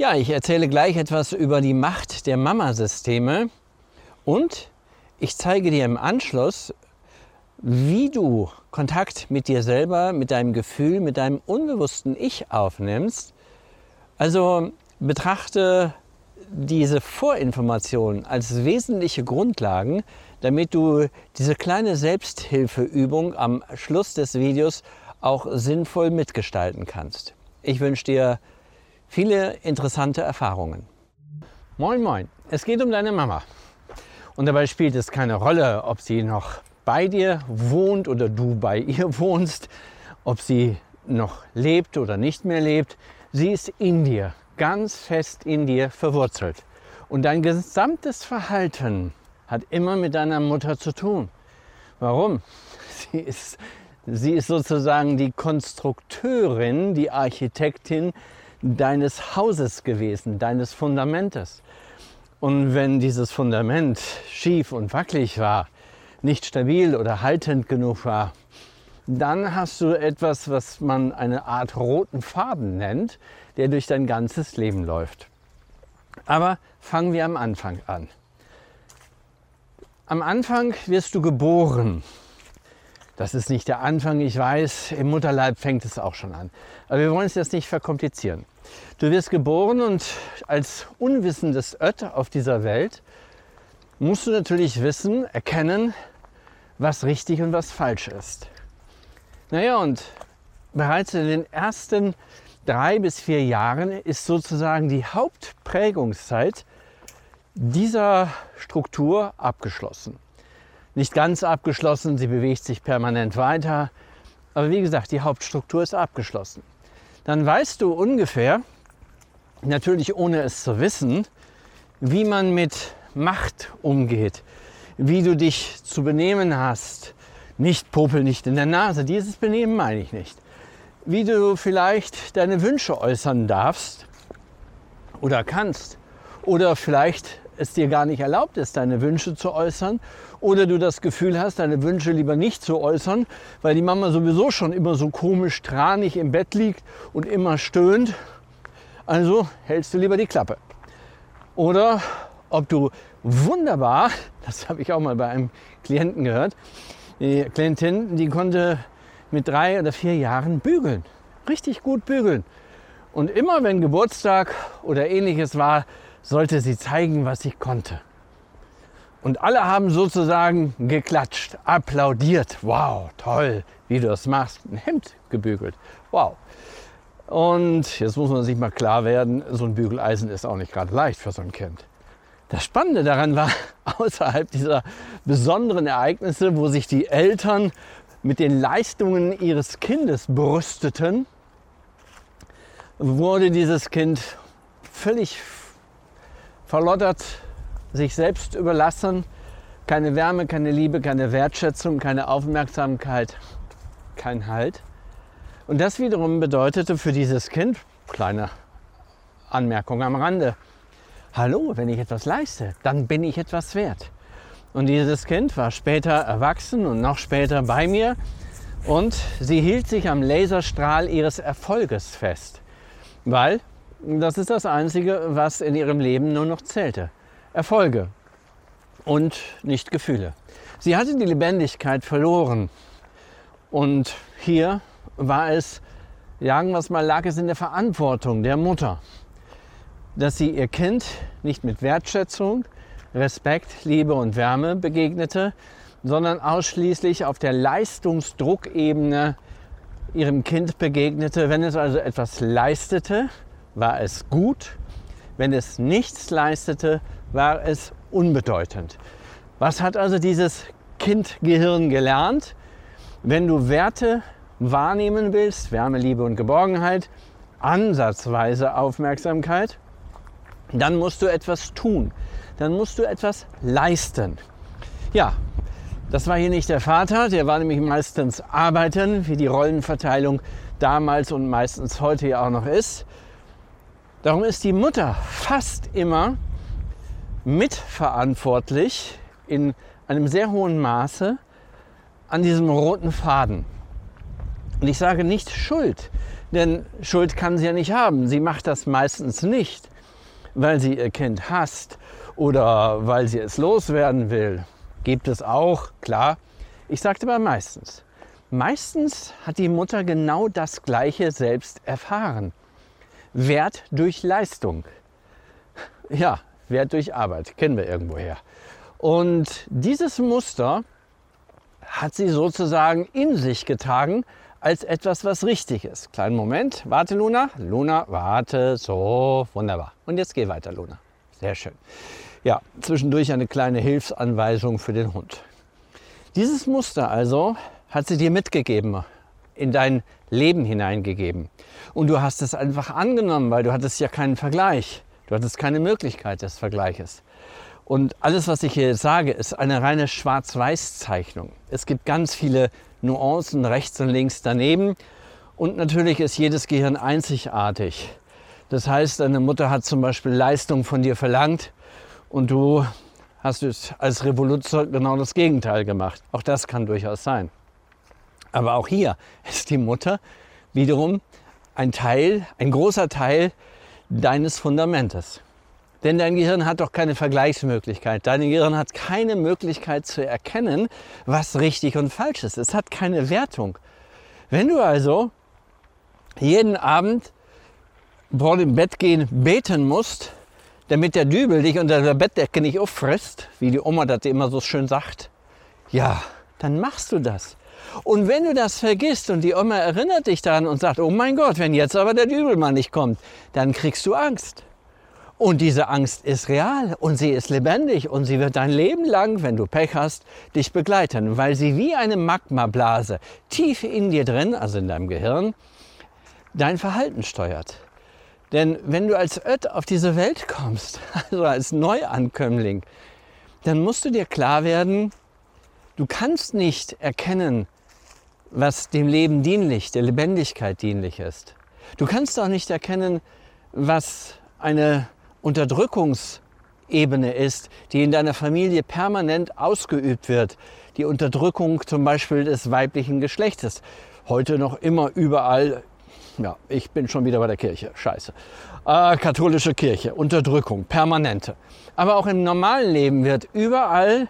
Ja, ich erzähle gleich etwas über die Macht der Mama-Systeme und ich zeige dir im Anschluss, wie du Kontakt mit dir selber, mit deinem Gefühl, mit deinem unbewussten Ich aufnimmst. Also betrachte diese Vorinformationen als wesentliche Grundlagen, damit du diese kleine Selbsthilfeübung am Schluss des Videos auch sinnvoll mitgestalten kannst. Ich wünsche dir viele interessante Erfahrungen. Moin, moin, es geht um deine Mama. Und dabei spielt es keine Rolle, ob sie noch bei dir wohnt oder du bei ihr wohnst, ob sie noch lebt oder nicht mehr lebt. Sie ist in dir, ganz fest in dir verwurzelt. Und dein gesamtes Verhalten hat immer mit deiner Mutter zu tun. Warum? Sie ist, sie ist sozusagen die Konstrukteurin, die Architektin deines Hauses gewesen, deines Fundamentes. Und wenn dieses Fundament schief und wackelig war, nicht stabil oder haltend genug war, dann hast du etwas, was man eine Art roten Faden nennt, der durch dein ganzes Leben läuft. Aber fangen wir am Anfang an. Am Anfang wirst du geboren das ist nicht der Anfang, ich weiß, im Mutterleib fängt es auch schon an. Aber wir wollen es jetzt nicht verkomplizieren. Du wirst geboren und als unwissendes Ött auf dieser Welt musst du natürlich wissen, erkennen, was richtig und was falsch ist. Naja, und bereits in den ersten drei bis vier Jahren ist sozusagen die Hauptprägungszeit dieser Struktur abgeschlossen nicht ganz abgeschlossen, sie bewegt sich permanent weiter. Aber wie gesagt, die Hauptstruktur ist abgeschlossen. Dann weißt du ungefähr, natürlich ohne es zu wissen, wie man mit Macht umgeht, wie du dich zu benehmen hast. Nicht Popel nicht in der Nase, dieses Benehmen meine ich nicht. Wie du vielleicht deine Wünsche äußern darfst oder kannst. Oder vielleicht es dir gar nicht erlaubt ist, deine Wünsche zu äußern oder du das Gefühl hast, deine Wünsche lieber nicht zu äußern, weil die Mama sowieso schon immer so komisch tranig im Bett liegt und immer stöhnt. Also hältst du lieber die Klappe. Oder ob du wunderbar, das habe ich auch mal bei einem Klienten gehört, die Klientin, die konnte mit drei oder vier Jahren bügeln. Richtig gut bügeln. Und immer wenn Geburtstag oder ähnliches war, sollte sie zeigen, was sie konnte. Und alle haben sozusagen geklatscht, applaudiert. Wow, toll, wie du das machst. Ein Hemd gebügelt. Wow. Und jetzt muss man sich mal klar werden, so ein Bügeleisen ist auch nicht gerade leicht für so ein Kind. Das Spannende daran war, außerhalb dieser besonderen Ereignisse, wo sich die Eltern mit den Leistungen ihres Kindes brüsteten, wurde dieses Kind völlig verlottert, sich selbst überlassen, keine Wärme, keine Liebe, keine Wertschätzung, keine Aufmerksamkeit, kein Halt. Und das wiederum bedeutete für dieses Kind, kleine Anmerkung am Rande, hallo, wenn ich etwas leiste, dann bin ich etwas wert. Und dieses Kind war später erwachsen und noch später bei mir und sie hielt sich am Laserstrahl ihres Erfolges fest, weil das ist das Einzige, was in ihrem Leben nur noch zählte. Erfolge und nicht Gefühle. Sie hatte die Lebendigkeit verloren. Und hier war es, sagen wir es mal, lag es in der Verantwortung der Mutter, dass sie ihr Kind nicht mit Wertschätzung, Respekt, Liebe und Wärme begegnete, sondern ausschließlich auf der Leistungsdruckebene ihrem Kind begegnete. Wenn es also etwas leistete, war es gut. Wenn es nichts leistete, war es unbedeutend. Was hat also dieses Kindgehirn gelernt? Wenn du Werte wahrnehmen willst, Wärme, Liebe und Geborgenheit, ansatzweise Aufmerksamkeit, dann musst du etwas tun. Dann musst du etwas leisten. Ja, das war hier nicht der Vater, der war nämlich meistens arbeiten, wie die Rollenverteilung damals und meistens heute ja auch noch ist. Darum ist die Mutter fast immer mitverantwortlich in einem sehr hohen Maße an diesem roten Faden. Und ich sage nicht Schuld, denn Schuld kann sie ja nicht haben. Sie macht das meistens nicht, weil sie ihr Kind hasst oder weil sie es loswerden will. Gibt es auch, klar. Ich sagte aber meistens. Meistens hat die Mutter genau das Gleiche selbst erfahren. Wert durch Leistung. Ja, Wert durch Arbeit, kennen wir irgendwoher. Und dieses Muster hat sie sozusagen in sich getragen als etwas, was richtig ist. Kleinen Moment, warte Luna, Luna, warte, so, wunderbar. Und jetzt geh weiter, Luna. Sehr schön. Ja, zwischendurch eine kleine Hilfsanweisung für den Hund. Dieses Muster also hat sie dir mitgegeben, in dein Leben hineingegeben. Und du hast es einfach angenommen, weil du hattest ja keinen Vergleich. Du hattest keine Möglichkeit des Vergleiches. Und alles, was ich hier sage, ist eine reine Schwarz-Weiß-Zeichnung. Es gibt ganz viele Nuancen rechts und links daneben. Und natürlich ist jedes Gehirn einzigartig. Das heißt, deine Mutter hat zum Beispiel Leistung von dir verlangt und du hast als Revoluzer genau das Gegenteil gemacht. Auch das kann durchaus sein. Aber auch hier ist die Mutter wiederum ein Teil, ein großer Teil deines Fundamentes. Denn dein Gehirn hat doch keine Vergleichsmöglichkeit. Dein Gehirn hat keine Möglichkeit zu erkennen, was richtig und falsch ist. Es hat keine Wertung. Wenn du also jeden Abend vor dem Bett gehen beten musst, damit der Dübel dich unter der Bettdecke nicht auffrisst, wie die Oma das immer so schön sagt, ja, dann machst du das. Und wenn du das vergisst und die Oma erinnert dich daran und sagt, oh mein Gott, wenn jetzt aber der Dübelmann nicht kommt, dann kriegst du Angst. Und diese Angst ist real und sie ist lebendig und sie wird dein Leben lang, wenn du Pech hast, dich begleiten, weil sie wie eine Magmablase tief in dir drin, also in deinem Gehirn, dein Verhalten steuert. Denn wenn du als Ött auf diese Welt kommst, also als Neuankömmling, dann musst du dir klar werden, du kannst nicht erkennen, was dem Leben dienlich, der Lebendigkeit dienlich ist. Du kannst auch nicht erkennen, was eine Unterdrückungsebene ist, die in deiner Familie permanent ausgeübt wird. Die Unterdrückung zum Beispiel des weiblichen Geschlechtes. Heute noch immer überall ja, ich bin schon wieder bei der Kirche. Scheiße. Äh, katholische Kirche, Unterdrückung, permanente. Aber auch im normalen Leben wird überall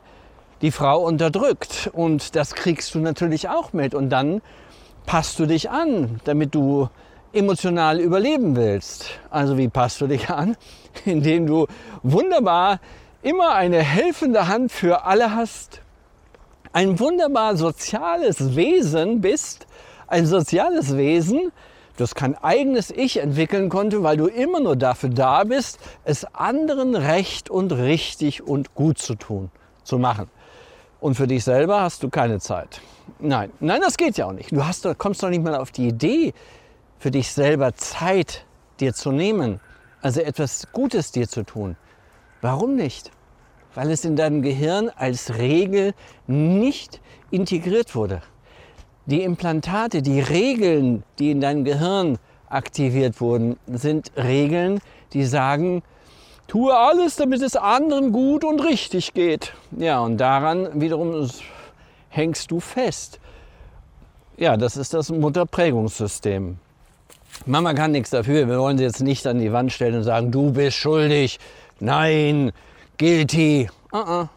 die Frau unterdrückt. Und das kriegst du natürlich auch mit. Und dann passt du dich an, damit du emotional überleben willst. Also wie passt du dich an? Indem du wunderbar immer eine helfende Hand für alle hast. Ein wunderbar soziales Wesen bist. Ein soziales Wesen, das kein eigenes Ich entwickeln konnte, weil du immer nur dafür da bist, es anderen recht und richtig und gut zu tun, zu machen. Und für dich selber hast du keine Zeit. Nein, nein, das geht ja auch nicht. Du hast, kommst doch nicht mal auf die Idee, für dich selber Zeit dir zu nehmen, also etwas Gutes dir zu tun. Warum nicht? Weil es in deinem Gehirn als Regel nicht integriert wurde die Implantate, die Regeln, die in deinem Gehirn aktiviert wurden, sind Regeln, die sagen, tue alles, damit es anderen gut und richtig geht. Ja, und daran wiederum hängst du fest. Ja, das ist das Mutterprägungssystem. Mama kann nichts dafür. Wir wollen sie jetzt nicht an die Wand stellen und sagen, du bist schuldig. Nein, guilty. Uh -uh.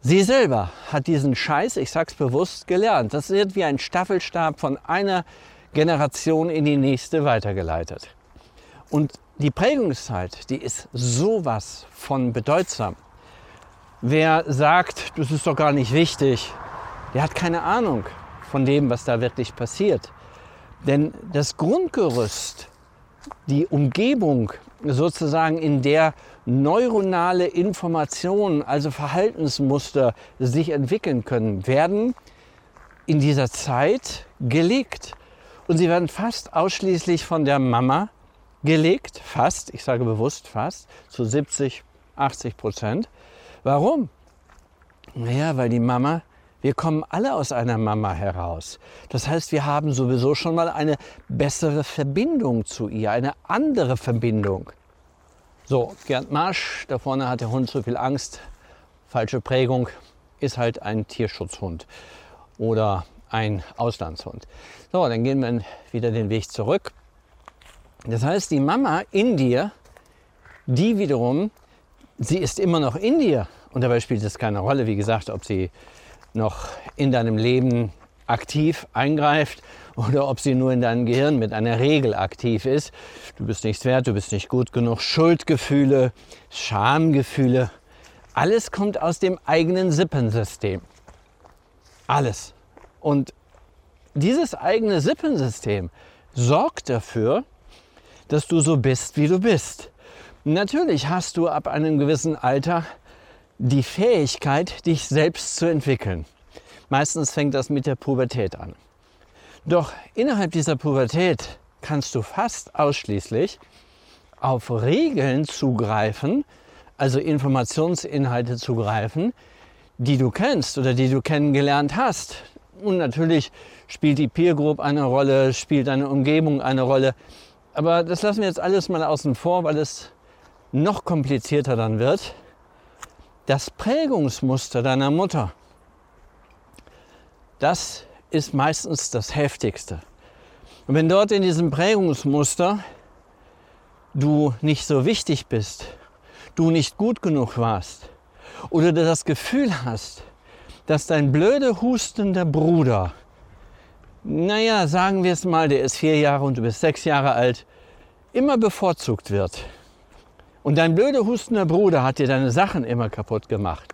Sie selber hat diesen Scheiß, ich sag's bewusst, gelernt. Das wird wie ein Staffelstab von einer Generation in die nächste weitergeleitet. Und die Prägungszeit, die ist sowas von bedeutsam. Wer sagt, das ist doch gar nicht wichtig, der hat keine Ahnung von dem, was da wirklich passiert. Denn das Grundgerüst, die Umgebung sozusagen, in der neuronale Informationen, also Verhaltensmuster sich entwickeln können, werden in dieser Zeit gelegt. Und sie werden fast ausschließlich von der Mama gelegt, fast, ich sage bewusst fast, zu 70, 80 Prozent. Warum? Naja, weil die Mama, wir kommen alle aus einer Mama heraus. Das heißt, wir haben sowieso schon mal eine bessere Verbindung zu ihr, eine andere Verbindung. So, Gerd Marsch, da vorne hat der Hund zu viel Angst, falsche Prägung, ist halt ein Tierschutzhund oder ein Auslandshund. So, dann gehen wir wieder den Weg zurück. Das heißt, die Mama in dir, die wiederum, sie ist immer noch in dir. Und dabei spielt es keine Rolle, wie gesagt, ob sie noch in deinem Leben aktiv eingreift oder ob sie nur in deinem Gehirn mit einer Regel aktiv ist. Du bist nichts wert, du bist nicht gut genug. Schuldgefühle, Schamgefühle, alles kommt aus dem eigenen Sippensystem. Alles. Und dieses eigene Sippensystem sorgt dafür, dass du so bist, wie du bist. Natürlich hast du ab einem gewissen Alter die Fähigkeit, dich selbst zu entwickeln. Meistens fängt das mit der Pubertät an. Doch innerhalb dieser Pubertät kannst du fast ausschließlich auf Regeln zugreifen, also Informationsinhalte zugreifen, die du kennst oder die du kennengelernt hast. Und natürlich spielt die Peer Group eine Rolle, spielt deine Umgebung eine Rolle. Aber das lassen wir jetzt alles mal außen vor, weil es noch komplizierter dann wird. Das Prägungsmuster deiner Mutter, das ist meistens das Heftigste. Und wenn dort in diesem Prägungsmuster du nicht so wichtig bist, du nicht gut genug warst oder du das Gefühl hast, dass dein blöde hustender Bruder naja, sagen wir es mal, der ist vier Jahre und du bist sechs Jahre alt, immer bevorzugt wird. Und dein blöde hustender Bruder hat dir deine Sachen immer kaputt gemacht.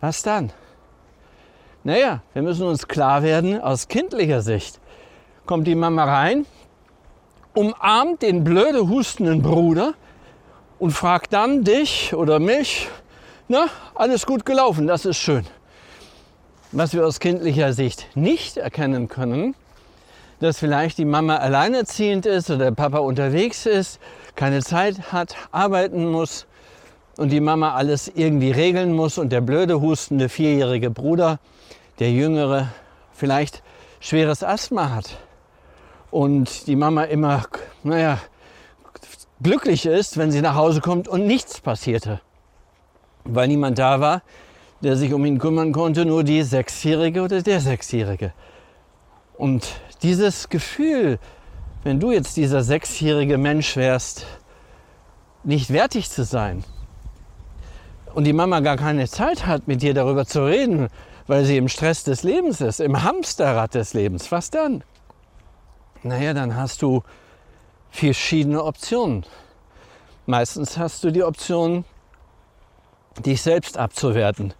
Was dann? Naja, wir müssen uns klar werden, aus kindlicher Sicht kommt die Mama rein, umarmt den blöde hustenden Bruder und fragt dann dich oder mich, na, alles gut gelaufen, das ist schön. Was wir aus kindlicher Sicht nicht erkennen können, dass vielleicht die Mama alleinerziehend ist oder der Papa unterwegs ist, keine Zeit hat, arbeiten muss und die Mama alles irgendwie regeln muss und der blöde hustende vierjährige Bruder, der jüngere, vielleicht schweres Asthma hat und die Mama immer, naja, glücklich ist, wenn sie nach Hause kommt und nichts passierte, weil niemand da war, der sich um ihn kümmern konnte, nur die Sechsjährige oder der Sechsjährige. Und dieses Gefühl, wenn du jetzt dieser sechsjährige Mensch wärst, nicht wertig zu sein und die Mama gar keine Zeit hat, mit dir darüber zu reden, weil sie im Stress des Lebens ist, im Hamsterrad des Lebens, was dann? Naja, dann hast du verschiedene Optionen. Meistens hast du die Option, dich selbst abzuwerten.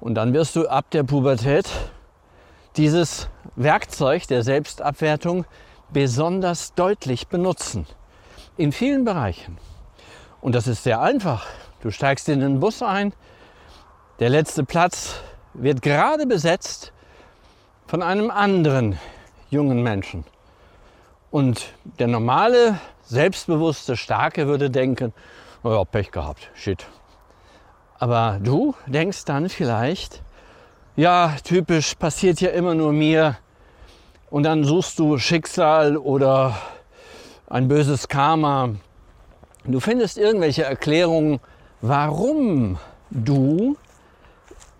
Und dann wirst du ab der Pubertät dieses Werkzeug der Selbstabwertung besonders deutlich benutzen. In vielen Bereichen. Und das ist sehr einfach. Du steigst in den Bus ein, der letzte Platz wird gerade besetzt von einem anderen jungen Menschen. Und der normale, selbstbewusste, starke würde denken, oh ja, Pech gehabt, shit, aber du denkst dann vielleicht, ja, typisch, passiert ja immer nur mir. Und dann suchst du Schicksal oder ein böses Karma. Du findest irgendwelche Erklärungen, warum du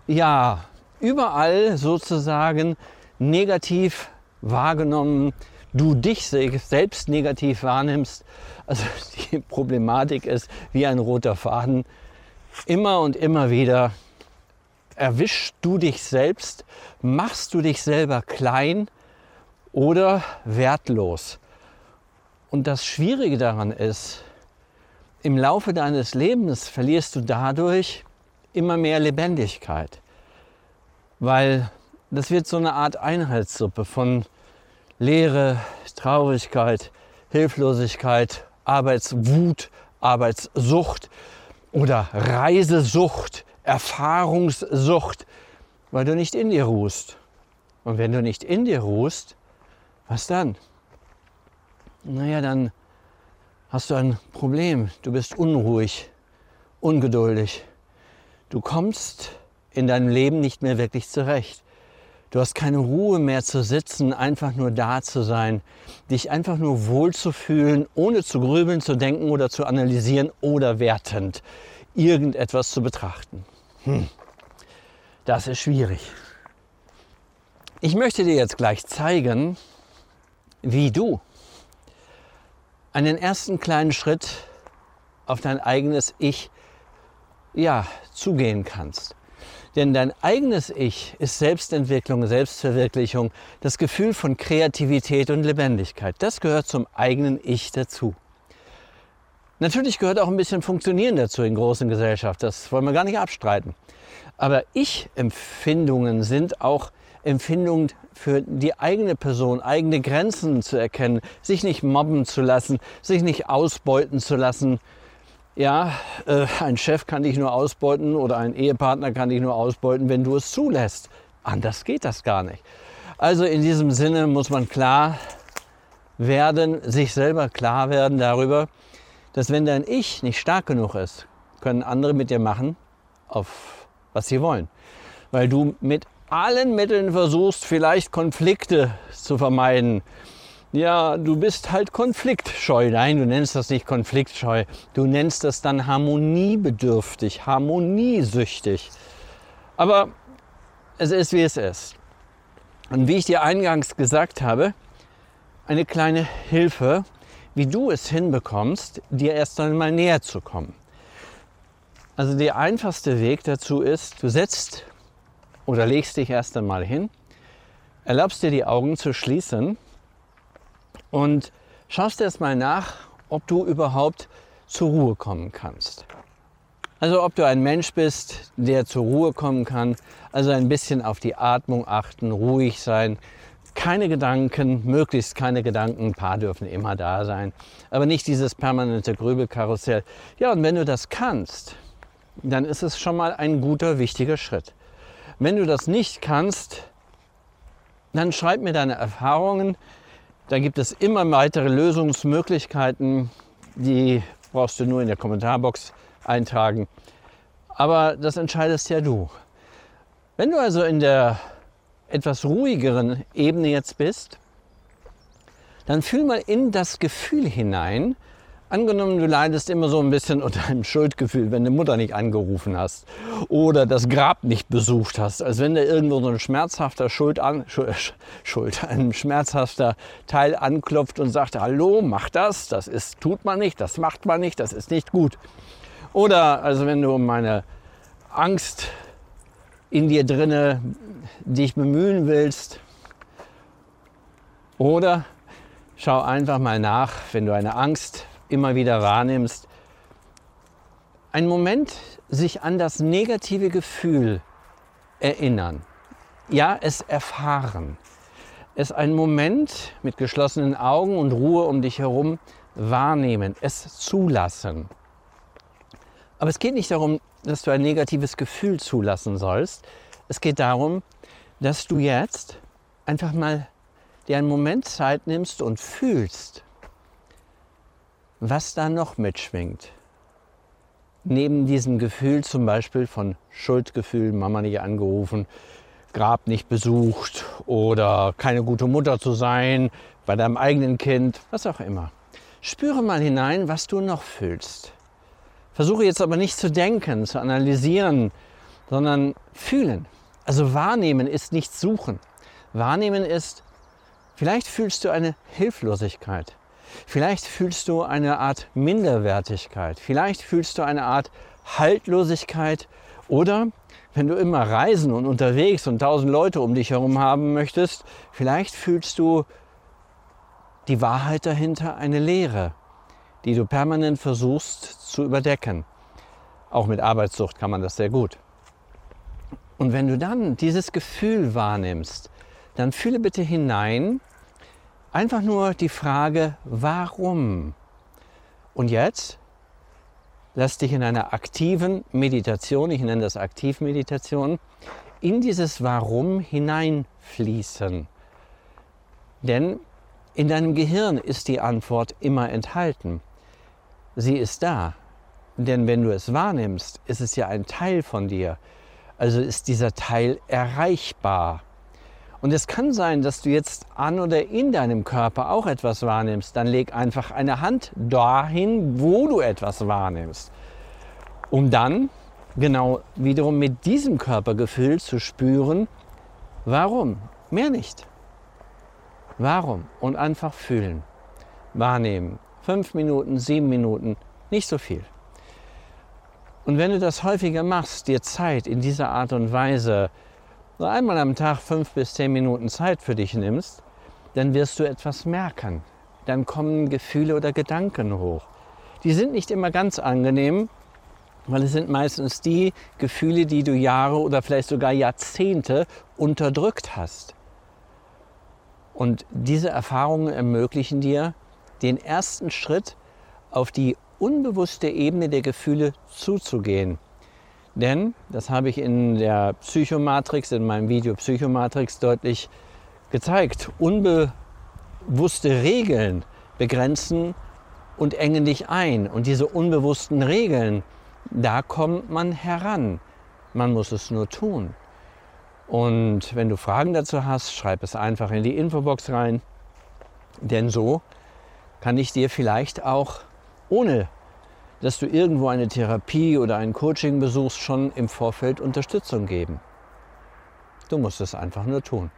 ja überall sozusagen negativ wahrgenommen, du dich selbst negativ wahrnimmst. Also die Problematik ist wie ein roter Faden immer und immer wieder erwischst du dich selbst, machst du dich selber klein oder wertlos. Und das Schwierige daran ist, im Laufe deines Lebens verlierst du dadurch immer mehr Lebendigkeit, weil das wird so eine Art Einheitssuppe von Leere, Traurigkeit, Hilflosigkeit, Arbeitswut, Arbeitssucht oder Reisesucht, Erfahrungssucht, weil du nicht in dir ruhst. Und wenn du nicht in dir ruhst, was dann? naja, dann hast du ein Problem. Du bist unruhig, ungeduldig. Du kommst in deinem Leben nicht mehr wirklich zurecht. Du hast keine Ruhe mehr zu sitzen, einfach nur da zu sein, dich einfach nur wohl zu fühlen, ohne zu grübeln, zu denken oder zu analysieren oder wertend irgendetwas zu betrachten. Hm. Das ist schwierig. Ich möchte dir jetzt gleich zeigen, wie du einen ersten kleinen Schritt auf dein eigenes Ich ja, zugehen kannst. Denn dein eigenes Ich ist Selbstentwicklung, Selbstverwirklichung, das Gefühl von Kreativität und Lebendigkeit. Das gehört zum eigenen Ich dazu. Natürlich gehört auch ein bisschen Funktionieren dazu in großen Gesellschaften. Das wollen wir gar nicht abstreiten. Aber Ich-Empfindungen sind auch Empfindungen für die eigene Person, eigene Grenzen zu erkennen, sich nicht mobben zu lassen, sich nicht ausbeuten zu lassen, ja, äh, ein Chef kann dich nur ausbeuten oder ein Ehepartner kann dich nur ausbeuten, wenn du es zulässt. Anders geht das gar nicht. Also in diesem Sinne muss man klar werden, sich selber klar werden darüber, dass wenn dein Ich nicht stark genug ist, können andere mit dir machen, auf was sie wollen. Weil du mit allen Mitteln versuchst, vielleicht Konflikte zu vermeiden, ja, du bist halt konfliktscheu. Nein, du nennst das nicht konfliktscheu. Du nennst das dann harmoniebedürftig, harmoniesüchtig. Aber es ist, wie es ist. Und wie ich dir eingangs gesagt habe, eine kleine Hilfe, wie du es hinbekommst, dir erst einmal näher zu kommen. Also der einfachste Weg dazu ist, du setzt oder legst dich erst einmal hin, erlaubst dir die Augen zu schließen und schaust erst mal nach, ob du überhaupt zur Ruhe kommen kannst. Also ob du ein Mensch bist, der zur Ruhe kommen kann, also ein bisschen auf die Atmung achten, ruhig sein, keine Gedanken, möglichst keine Gedanken, ein paar dürfen immer da sein, aber nicht dieses permanente Grübelkarussell. Ja, und wenn du das kannst, dann ist es schon mal ein guter, wichtiger Schritt. Wenn du das nicht kannst, dann schreib mir deine Erfahrungen, da gibt es immer weitere Lösungsmöglichkeiten, die brauchst du nur in der Kommentarbox eintragen. Aber das entscheidest ja du. Wenn du also in der etwas ruhigeren Ebene jetzt bist, dann fühl mal in das Gefühl hinein, Angenommen, du leidest immer so ein bisschen unter einem Schuldgefühl, wenn du Mutter nicht angerufen hast oder das Grab nicht besucht hast, als wenn da irgendwo so ein schmerzhafter Schuld an, Schuld, ein schmerzhafter Teil anklopft und sagt, hallo, mach das, das ist, tut man nicht, das macht man nicht, das ist nicht gut. Oder also wenn du um meine Angst in dir drinne dich bemühen willst. Oder schau einfach mal nach, wenn du eine Angst immer wieder wahrnimmst, einen Moment sich an das negative Gefühl erinnern. Ja, es erfahren. Es einen Moment mit geschlossenen Augen und Ruhe um dich herum wahrnehmen, es zulassen. Aber es geht nicht darum, dass du ein negatives Gefühl zulassen sollst. Es geht darum, dass du jetzt einfach mal dir einen Moment Zeit nimmst und fühlst, was da noch mitschwingt. Neben diesem Gefühl zum Beispiel von Schuldgefühl, Mama nicht angerufen, Grab nicht besucht oder keine gute Mutter zu sein, bei deinem eigenen Kind, was auch immer. Spüre mal hinein, was du noch fühlst. Versuche jetzt aber nicht zu denken, zu analysieren, sondern fühlen. Also wahrnehmen ist nicht suchen. Wahrnehmen ist, vielleicht fühlst du eine Hilflosigkeit. Vielleicht fühlst du eine Art Minderwertigkeit. Vielleicht fühlst du eine Art Haltlosigkeit. Oder wenn du immer reisen und unterwegs und tausend Leute um dich herum haben möchtest, vielleicht fühlst du die Wahrheit dahinter, eine Leere, die du permanent versuchst zu überdecken. Auch mit Arbeitssucht kann man das sehr gut. Und wenn du dann dieses Gefühl wahrnimmst, dann fühle bitte hinein Einfach nur die Frage, warum? Und jetzt lass dich in einer aktiven Meditation, ich nenne das Aktivmeditation, in dieses Warum hineinfließen. Denn In deinem Gehirn ist die Antwort immer enthalten. Sie ist da. Denn wenn du es wahrnimmst, ist es ja ein Teil von dir. Also ist dieser Teil erreichbar. Und es kann sein, dass du jetzt an oder in deinem Körper auch etwas wahrnimmst. Dann leg einfach eine Hand dahin, wo du etwas wahrnimmst. Um dann genau wiederum mit diesem Körpergefühl zu spüren, warum? Mehr nicht. Warum? Und einfach fühlen, wahrnehmen. Fünf Minuten, sieben Minuten, nicht so viel. Und wenn du das häufiger machst, dir Zeit in dieser Art und Weise, so einmal am Tag fünf bis zehn Minuten Zeit für dich nimmst, dann wirst du etwas merken. Dann kommen Gefühle oder Gedanken hoch. Die sind nicht immer ganz angenehm, weil es sind meistens die Gefühle, die du Jahre oder vielleicht sogar Jahrzehnte unterdrückt hast. Und diese Erfahrungen ermöglichen dir den ersten Schritt auf die unbewusste Ebene der Gefühle zuzugehen. Denn, das habe ich in der Psychomatrix, in meinem Video Psychomatrix deutlich gezeigt, unbewusste Regeln begrenzen und engen dich ein. Und diese unbewussten Regeln, da kommt man heran. Man muss es nur tun. Und wenn du Fragen dazu hast, schreib es einfach in die Infobox rein. Denn so kann ich dir vielleicht auch, ohne dass du irgendwo eine Therapie oder ein Coaching besuchst, schon im Vorfeld Unterstützung geben. Du musst es einfach nur tun.